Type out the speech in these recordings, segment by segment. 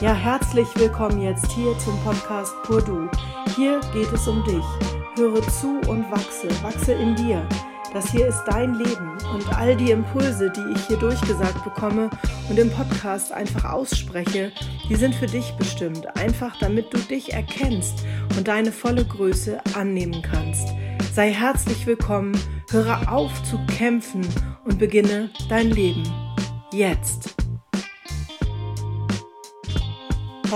Ja, herzlich willkommen jetzt hier zum Podcast Pur Du. Hier geht es um dich. Höre zu und wachse, wachse in dir. Das hier ist dein Leben und all die Impulse, die ich hier durchgesagt bekomme und im Podcast einfach ausspreche, die sind für dich bestimmt, einfach damit du dich erkennst und deine volle Größe annehmen kannst. Sei herzlich willkommen, höre auf zu kämpfen und beginne dein Leben. Jetzt.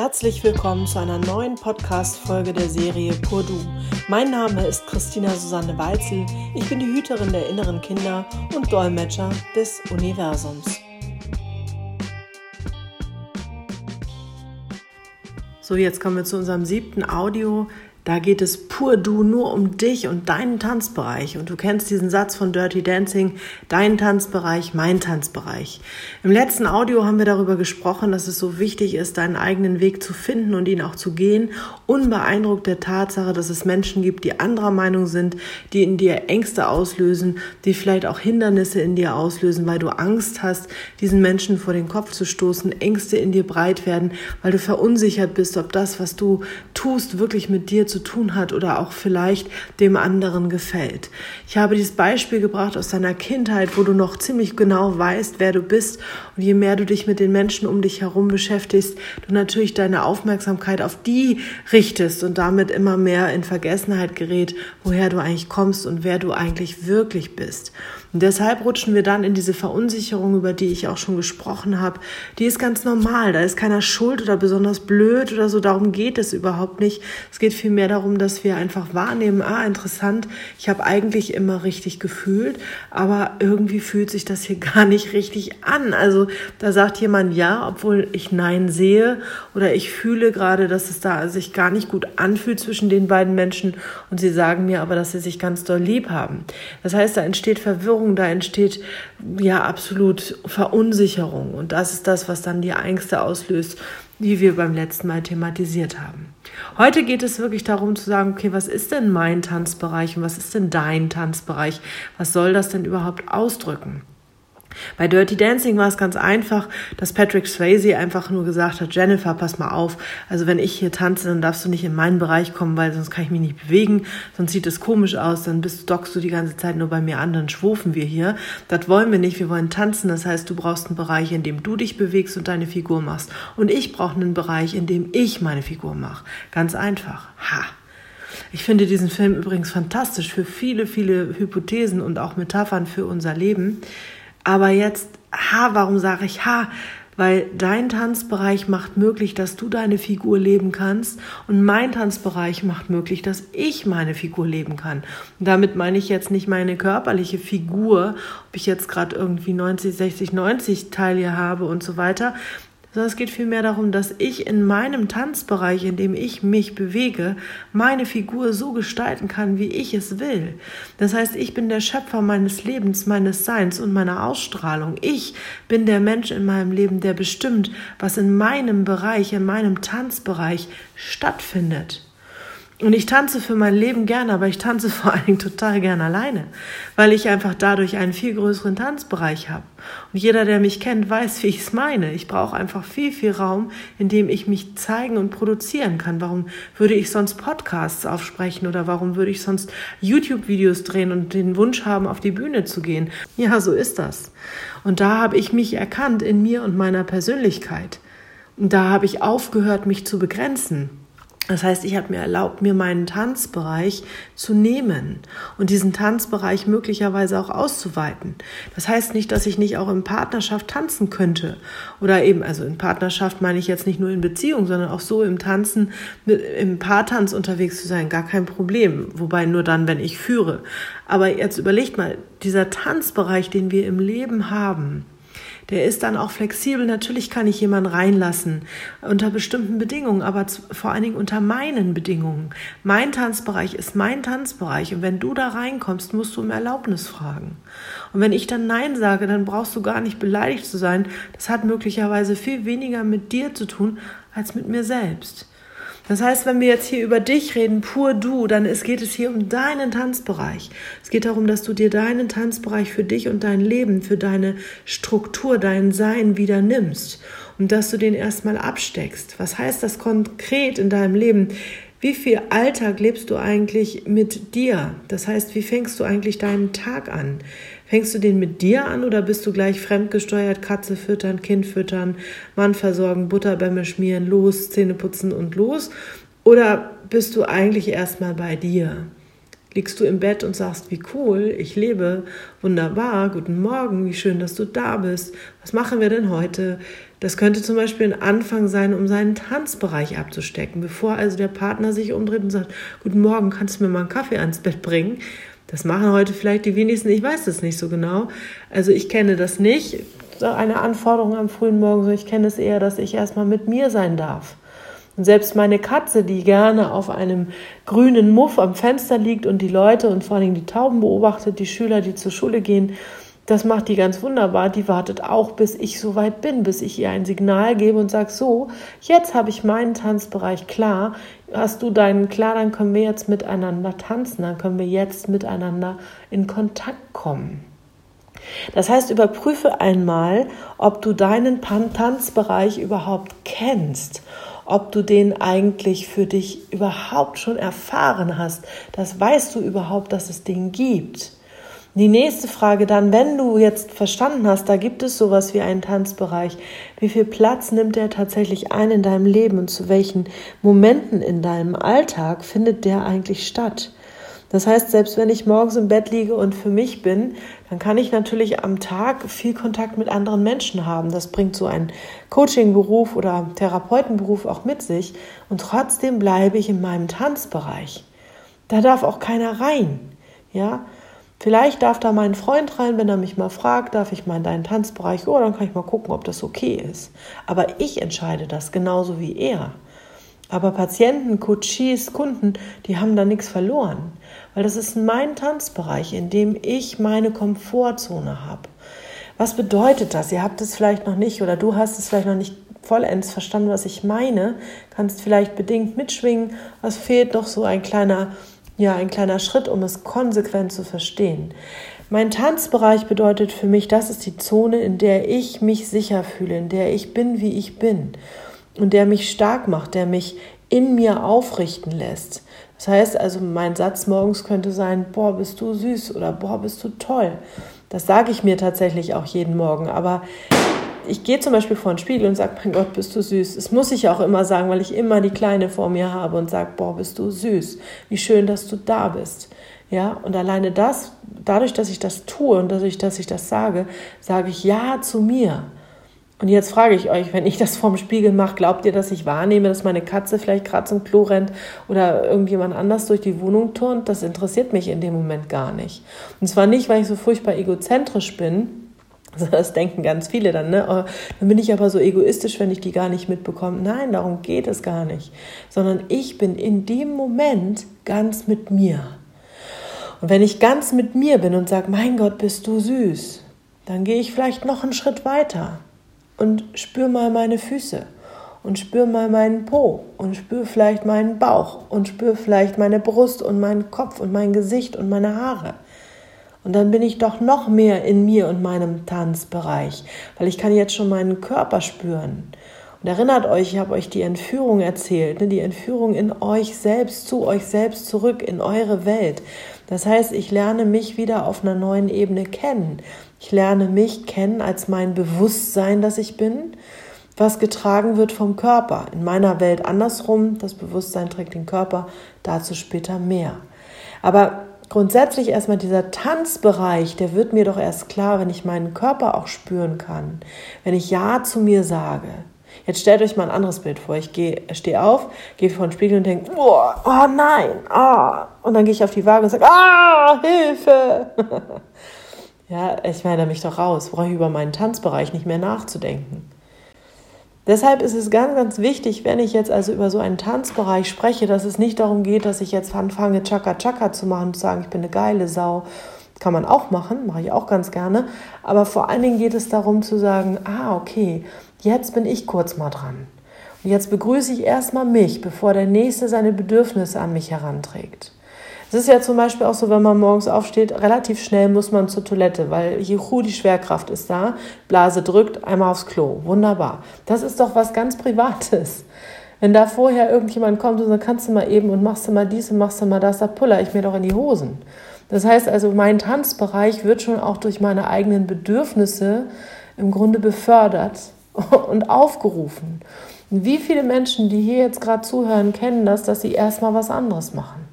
Herzlich willkommen zu einer neuen Podcast-Folge der Serie Pur Du. Mein Name ist Christina Susanne Weitzel. Ich bin die Hüterin der inneren Kinder und Dolmetscher des Universums. So, jetzt kommen wir zu unserem siebten Audio da geht es pur du nur um dich und deinen Tanzbereich. Und du kennst diesen Satz von Dirty Dancing, dein Tanzbereich, mein Tanzbereich. Im letzten Audio haben wir darüber gesprochen, dass es so wichtig ist, deinen eigenen Weg zu finden und ihn auch zu gehen, unbeeindruckt der Tatsache, dass es Menschen gibt, die anderer Meinung sind, die in dir Ängste auslösen, die vielleicht auch Hindernisse in dir auslösen, weil du Angst hast, diesen Menschen vor den Kopf zu stoßen, Ängste in dir breit werden, weil du verunsichert bist, ob das, was du tust, wirklich mit dir zu zu tun hat oder auch vielleicht dem anderen gefällt. Ich habe dieses Beispiel gebracht aus deiner Kindheit, wo du noch ziemlich genau weißt, wer du bist und je mehr du dich mit den Menschen um dich herum beschäftigst, du natürlich deine Aufmerksamkeit auf die richtest und damit immer mehr in Vergessenheit gerät, woher du eigentlich kommst und wer du eigentlich wirklich bist. Und deshalb rutschen wir dann in diese Verunsicherung, über die ich auch schon gesprochen habe. Die ist ganz normal. Da ist keiner schuld oder besonders blöd oder so. Darum geht es überhaupt nicht. Es geht vielmehr darum, dass wir einfach wahrnehmen, ah, interessant, ich habe eigentlich immer richtig gefühlt, aber irgendwie fühlt sich das hier gar nicht richtig an. Also da sagt jemand ja, obwohl ich Nein sehe oder ich fühle gerade, dass es da sich gar nicht gut anfühlt zwischen den beiden Menschen und sie sagen mir aber, dass sie sich ganz doll lieb haben. Das heißt, da entsteht Verwirrung Verwirrung, da entsteht ja absolut Verunsicherung. Und das ist das, was dann die Ängste auslöst, die wir beim letzten Mal thematisiert haben. Heute geht es wirklich darum zu sagen, okay, was ist denn mein Tanzbereich und was ist denn dein Tanzbereich? Was soll das denn überhaupt ausdrücken? Bei Dirty Dancing war es ganz einfach, dass Patrick Swayze einfach nur gesagt hat, Jennifer, pass mal auf, also wenn ich hier tanze, dann darfst du nicht in meinen Bereich kommen, weil sonst kann ich mich nicht bewegen, sonst sieht es komisch aus, dann bist, dockst du die ganze Zeit nur bei mir an, dann schwufen wir hier. Das wollen wir nicht, wir wollen tanzen, das heißt, du brauchst einen Bereich, in dem du dich bewegst und deine Figur machst. Und ich brauche einen Bereich, in dem ich meine Figur mache. Ganz einfach. Ha! Ich finde diesen Film übrigens fantastisch für viele, viele Hypothesen und auch Metaphern für unser Leben. Aber jetzt, ha, warum sage ich ha? Weil dein Tanzbereich macht möglich, dass du deine Figur leben kannst und mein Tanzbereich macht möglich, dass ich meine Figur leben kann. Und damit meine ich jetzt nicht meine körperliche Figur, ob ich jetzt gerade irgendwie 90, 60, 90 Teile habe und so weiter, sondern es geht vielmehr darum, dass ich in meinem Tanzbereich, in dem ich mich bewege, meine Figur so gestalten kann, wie ich es will. Das heißt, ich bin der Schöpfer meines Lebens, meines Seins und meiner Ausstrahlung. Ich bin der Mensch in meinem Leben, der bestimmt, was in meinem Bereich, in meinem Tanzbereich stattfindet. Und ich tanze für mein Leben gerne, aber ich tanze vor allen Dingen total gerne alleine, weil ich einfach dadurch einen viel größeren Tanzbereich habe. Und jeder, der mich kennt, weiß, wie ich es meine. Ich brauche einfach viel, viel Raum, in dem ich mich zeigen und produzieren kann. Warum würde ich sonst Podcasts aufsprechen oder warum würde ich sonst YouTube-Videos drehen und den Wunsch haben, auf die Bühne zu gehen? Ja, so ist das. Und da habe ich mich erkannt in mir und meiner Persönlichkeit. Und da habe ich aufgehört, mich zu begrenzen. Das heißt, ich habe mir erlaubt, mir meinen Tanzbereich zu nehmen und diesen Tanzbereich möglicherweise auch auszuweiten. Das heißt nicht, dass ich nicht auch in Partnerschaft tanzen könnte. Oder eben, also in Partnerschaft meine ich jetzt nicht nur in Beziehung, sondern auch so im Tanzen, im Paartanz unterwegs zu sein, gar kein Problem. Wobei nur dann, wenn ich führe. Aber jetzt überlegt mal, dieser Tanzbereich, den wir im Leben haben, der ist dann auch flexibel. Natürlich kann ich jemanden reinlassen unter bestimmten Bedingungen, aber vor allen Dingen unter meinen Bedingungen. Mein Tanzbereich ist mein Tanzbereich und wenn du da reinkommst, musst du um Erlaubnis fragen. Und wenn ich dann Nein sage, dann brauchst du gar nicht beleidigt zu sein. Das hat möglicherweise viel weniger mit dir zu tun als mit mir selbst. Das heißt, wenn wir jetzt hier über dich reden, pur du, dann es geht es hier um deinen Tanzbereich. Es geht darum, dass du dir deinen Tanzbereich für dich und dein Leben, für deine Struktur, dein Sein wieder nimmst. und dass du den erstmal absteckst. Was heißt das konkret in deinem Leben? Wie viel Alltag lebst du eigentlich mit dir? Das heißt, wie fängst du eigentlich deinen Tag an? Fängst du den mit dir an oder bist du gleich fremdgesteuert, Katze füttern, Kind füttern, Mann versorgen, Butterbämme schmieren, los, Zähne putzen und los? Oder bist du eigentlich erstmal bei dir? Liegst du im Bett und sagst, wie cool, ich lebe, wunderbar, guten Morgen, wie schön, dass du da bist. Was machen wir denn heute? Das könnte zum Beispiel ein Anfang sein, um seinen Tanzbereich abzustecken. Bevor also der Partner sich umdreht und sagt, guten Morgen, kannst du mir mal einen Kaffee ans Bett bringen? Das machen heute vielleicht die wenigsten, ich weiß das nicht so genau. Also ich kenne das nicht, eine Anforderung am frühen Morgen, ich kenne es eher, dass ich erstmal mit mir sein darf. Und selbst meine Katze, die gerne auf einem grünen Muff am Fenster liegt und die Leute und vor allem die Tauben beobachtet, die Schüler, die zur Schule gehen, das macht die ganz wunderbar. Die wartet auch, bis ich so weit bin, bis ich ihr ein Signal gebe und sage, so, jetzt habe ich meinen Tanzbereich klar. Hast du deinen klar, dann können wir jetzt miteinander tanzen, dann können wir jetzt miteinander in Kontakt kommen. Das heißt, überprüfe einmal, ob du deinen Tanzbereich überhaupt kennst ob du den eigentlich für dich überhaupt schon erfahren hast. Das weißt du überhaupt, dass es den gibt. Die nächste Frage dann, wenn du jetzt verstanden hast, da gibt es sowas wie einen Tanzbereich, wie viel Platz nimmt der tatsächlich ein in deinem Leben und zu welchen Momenten in deinem Alltag findet der eigentlich statt? Das heißt, selbst wenn ich morgens im Bett liege und für mich bin, dann kann ich natürlich am Tag viel Kontakt mit anderen Menschen haben. Das bringt so ein Coaching-Beruf oder Therapeutenberuf auch mit sich. Und trotzdem bleibe ich in meinem Tanzbereich. Da darf auch keiner rein. Ja, Vielleicht darf da mein Freund rein, wenn er mich mal fragt, darf ich mal in deinen Tanzbereich? Oh, dann kann ich mal gucken, ob das okay ist. Aber ich entscheide das genauso wie er. Aber Patienten, Coaches, Kunden, die haben da nichts verloren, weil das ist mein Tanzbereich, in dem ich meine Komfortzone habe. Was bedeutet das? Ihr habt es vielleicht noch nicht oder du hast es vielleicht noch nicht vollends verstanden, was ich meine, kannst vielleicht bedingt mitschwingen. Es fehlt noch so ein kleiner, ja, ein kleiner Schritt, um es konsequent zu verstehen. Mein Tanzbereich bedeutet für mich, das ist die Zone, in der ich mich sicher fühle, in der ich bin, wie ich bin und der mich stark macht, der mich in mir aufrichten lässt. Das heißt also, mein Satz morgens könnte sein, boah, bist du süß oder boah, bist du toll. Das sage ich mir tatsächlich auch jeden Morgen. Aber ich gehe zum Beispiel vor den Spiegel und sage, mein Gott, bist du süß. Das muss ich auch immer sagen, weil ich immer die Kleine vor mir habe und sage, boah, bist du süß. Wie schön, dass du da bist. Ja, und alleine das, dadurch, dass ich das tue und dadurch, dass ich das sage, sage ich Ja zu mir. Und jetzt frage ich euch, wenn ich das vorm Spiegel mache, glaubt ihr, dass ich wahrnehme, dass meine Katze vielleicht gerade zum Klo rennt oder irgendjemand anders durch die Wohnung turnt? Das interessiert mich in dem Moment gar nicht. Und zwar nicht, weil ich so furchtbar egozentrisch bin, das denken ganz viele dann, ne? Oh, dann bin ich aber so egoistisch, wenn ich die gar nicht mitbekomme. Nein, darum geht es gar nicht. Sondern ich bin in dem Moment ganz mit mir. Und wenn ich ganz mit mir bin und sage, mein Gott, bist du süß, dann gehe ich vielleicht noch einen Schritt weiter und spür mal meine Füße und spür mal meinen Po und spür vielleicht meinen Bauch und spür vielleicht meine Brust und meinen Kopf und mein Gesicht und meine Haare. Und dann bin ich doch noch mehr in mir und meinem Tanzbereich, weil ich kann jetzt schon meinen Körper spüren. Und erinnert euch, ich habe euch die Entführung erzählt, ne? die Entführung in euch selbst, zu euch selbst zurück, in eure Welt. Das heißt, ich lerne mich wieder auf einer neuen Ebene kennen. Ich lerne mich kennen als mein Bewusstsein, das ich bin, was getragen wird vom Körper. In meiner Welt andersrum, das Bewusstsein trägt den Körper, dazu später mehr. Aber grundsätzlich erstmal dieser Tanzbereich, der wird mir doch erst klar, wenn ich meinen Körper auch spüren kann, wenn ich Ja zu mir sage. Jetzt stellt euch mal ein anderes Bild vor. Ich stehe auf, gehe vor den Spiegel und denke, oh, oh nein, oh. und dann gehe ich auf die Waage und sage, ah, Hilfe. Ja, ich meine mich doch raus, brauche ich über meinen Tanzbereich nicht mehr nachzudenken. Deshalb ist es ganz, ganz wichtig, wenn ich jetzt also über so einen Tanzbereich spreche, dass es nicht darum geht, dass ich jetzt anfange, Chaka Chaka zu machen zu sagen, ich bin eine geile Sau. Kann man auch machen, mache ich auch ganz gerne. Aber vor allen Dingen geht es darum zu sagen, ah, okay, jetzt bin ich kurz mal dran. Und jetzt begrüße ich erstmal mich, bevor der Nächste seine Bedürfnisse an mich heranträgt. Es ist ja zum Beispiel auch so, wenn man morgens aufsteht, relativ schnell muss man zur Toilette, weil Juhu, die Schwerkraft ist da, Blase drückt, einmal aufs Klo. Wunderbar. Das ist doch was ganz Privates. Wenn da vorher irgendjemand kommt und sagt, kannst du mal eben und machst du mal dies und machst du mal das, da puller ich mir doch in die Hosen. Das heißt also, mein Tanzbereich wird schon auch durch meine eigenen Bedürfnisse im Grunde befördert und aufgerufen. Wie viele Menschen, die hier jetzt gerade zuhören, kennen das, dass sie erstmal was anderes machen.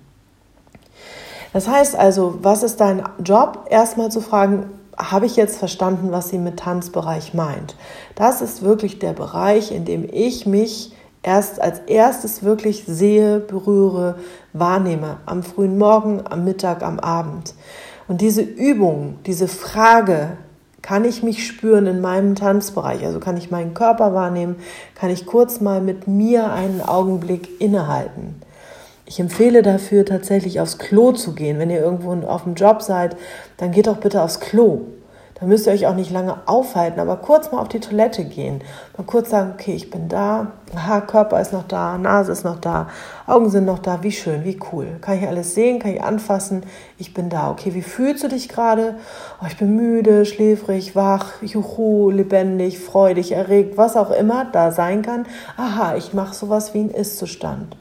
Das heißt also, was ist dein Job? Erstmal zu fragen, habe ich jetzt verstanden, was sie mit Tanzbereich meint? Das ist wirklich der Bereich, in dem ich mich erst als erstes wirklich sehe, berühre, wahrnehme. Am frühen Morgen, am Mittag, am Abend. Und diese Übung, diese Frage, kann ich mich spüren in meinem Tanzbereich? Also kann ich meinen Körper wahrnehmen? Kann ich kurz mal mit mir einen Augenblick innehalten? Ich empfehle dafür tatsächlich aufs Klo zu gehen. Wenn ihr irgendwo auf dem Job seid, dann geht doch bitte aufs Klo. Da müsst ihr euch auch nicht lange aufhalten, aber kurz mal auf die Toilette gehen. Mal kurz sagen, okay, ich bin da, Aha, Körper ist noch da, Nase ist noch da, Augen sind noch da, wie schön, wie cool. Kann ich alles sehen, kann ich anfassen, ich bin da. Okay, wie fühlst du dich gerade? Oh, ich bin müde, schläfrig, wach, juhu, lebendig, freudig, erregt, was auch immer da sein kann. Aha, ich mache sowas wie einen Ist-Zustand.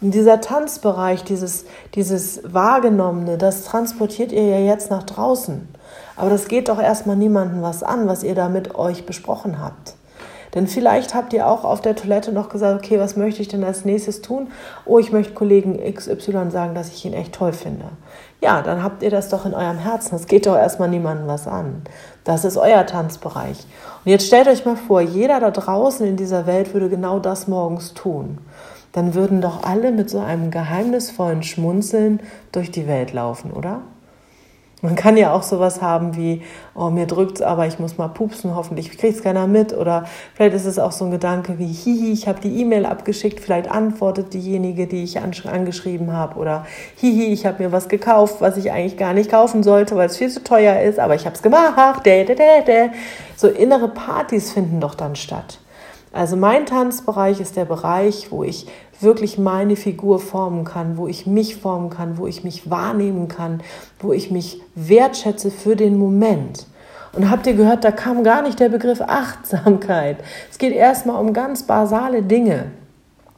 Und dieser Tanzbereich, dieses, dieses Wahrgenommene, das transportiert ihr ja jetzt nach draußen. Aber das geht doch erstmal niemandem was an, was ihr da mit euch besprochen habt. Denn vielleicht habt ihr auch auf der Toilette noch gesagt, okay, was möchte ich denn als nächstes tun? Oh, ich möchte Kollegen XY sagen, dass ich ihn echt toll finde. Ja, dann habt ihr das doch in eurem Herzen. Das geht doch erstmal niemandem was an. Das ist euer Tanzbereich. Und jetzt stellt euch mal vor, jeder da draußen in dieser Welt würde genau das morgens tun dann würden doch alle mit so einem geheimnisvollen Schmunzeln durch die Welt laufen, oder? Man kann ja auch sowas haben wie, oh, mir drückt's, aber ich muss mal pupsen, hoffentlich kriegt's keiner mit. Oder vielleicht ist es auch so ein Gedanke wie, hihi, ich habe die E-Mail abgeschickt, vielleicht antwortet diejenige, die ich angeschrieben habe. Oder hihi, ich habe mir was gekauft, was ich eigentlich gar nicht kaufen sollte, weil es viel zu teuer ist, aber ich habe es gemacht. So innere Partys finden doch dann statt. Also mein Tanzbereich ist der Bereich, wo ich wirklich meine Figur formen kann, wo ich mich formen kann, wo ich mich wahrnehmen kann, wo ich mich wertschätze für den Moment. Und habt ihr gehört, da kam gar nicht der Begriff Achtsamkeit. Es geht erstmal um ganz basale Dinge.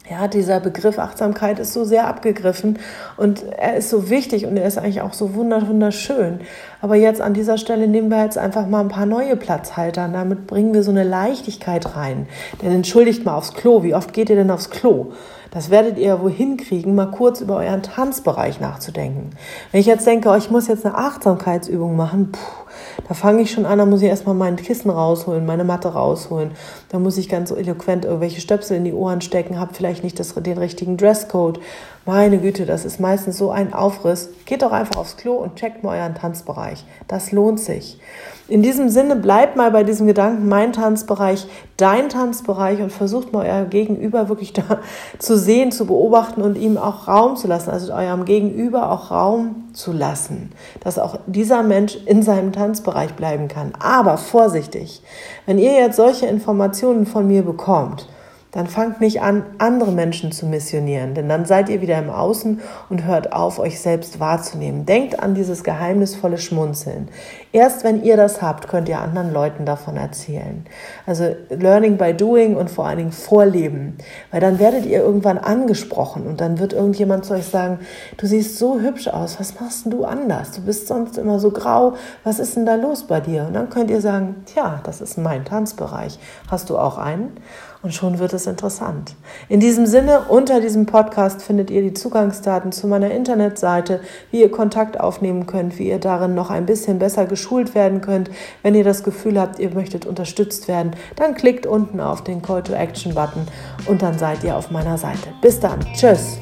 Ja, dieser Begriff Achtsamkeit ist so sehr abgegriffen und er ist so wichtig und er ist eigentlich auch so wunderschön. Aber jetzt an dieser Stelle nehmen wir jetzt einfach mal ein paar neue Platzhalter und damit bringen wir so eine Leichtigkeit rein. Denn entschuldigt mal aufs Klo, wie oft geht ihr denn aufs Klo? Das werdet ihr wohin kriegen, mal kurz über euren Tanzbereich nachzudenken. Wenn ich jetzt denke, oh, ich muss jetzt eine Achtsamkeitsübung machen, puh, da fange ich schon an, da muss ich erstmal mein Kissen rausholen, meine Matte rausholen. Da muss ich ganz eloquent irgendwelche Stöpsel in die Ohren stecken, habe vielleicht nicht das, den richtigen Dresscode. Meine Güte, das ist meistens so ein Aufriss. Geht doch einfach aufs Klo und checkt mal euren Tanzbereich. Das lohnt sich. In diesem Sinne bleibt mal bei diesem Gedanken, mein Tanzbereich, dein Tanzbereich und versucht mal euer Gegenüber wirklich da zu sehen, zu beobachten und ihm auch Raum zu lassen, also eurem Gegenüber auch Raum zu lassen, dass auch dieser Mensch in seinem Tanzbereich bleiben kann. Aber vorsichtig, wenn ihr jetzt solche Informationen von mir bekommt, dann fangt nicht an, andere Menschen zu missionieren, denn dann seid ihr wieder im Außen und hört auf, euch selbst wahrzunehmen. Denkt an dieses geheimnisvolle Schmunzeln. Erst wenn ihr das habt, könnt ihr anderen Leuten davon erzählen. Also Learning by Doing und vor allen Dingen Vorleben, weil dann werdet ihr irgendwann angesprochen und dann wird irgendjemand zu euch sagen, du siehst so hübsch aus, was machst du anders? Du bist sonst immer so grau, was ist denn da los bei dir? Und dann könnt ihr sagen, tja, das ist mein Tanzbereich. Hast du auch einen? Und schon wird es interessant. In diesem Sinne, unter diesem Podcast findet ihr die Zugangsdaten zu meiner Internetseite, wie ihr Kontakt aufnehmen könnt, wie ihr darin noch ein bisschen besser geschult werden könnt. Wenn ihr das Gefühl habt, ihr möchtet unterstützt werden, dann klickt unten auf den Call to Action Button und dann seid ihr auf meiner Seite. Bis dann. Tschüss.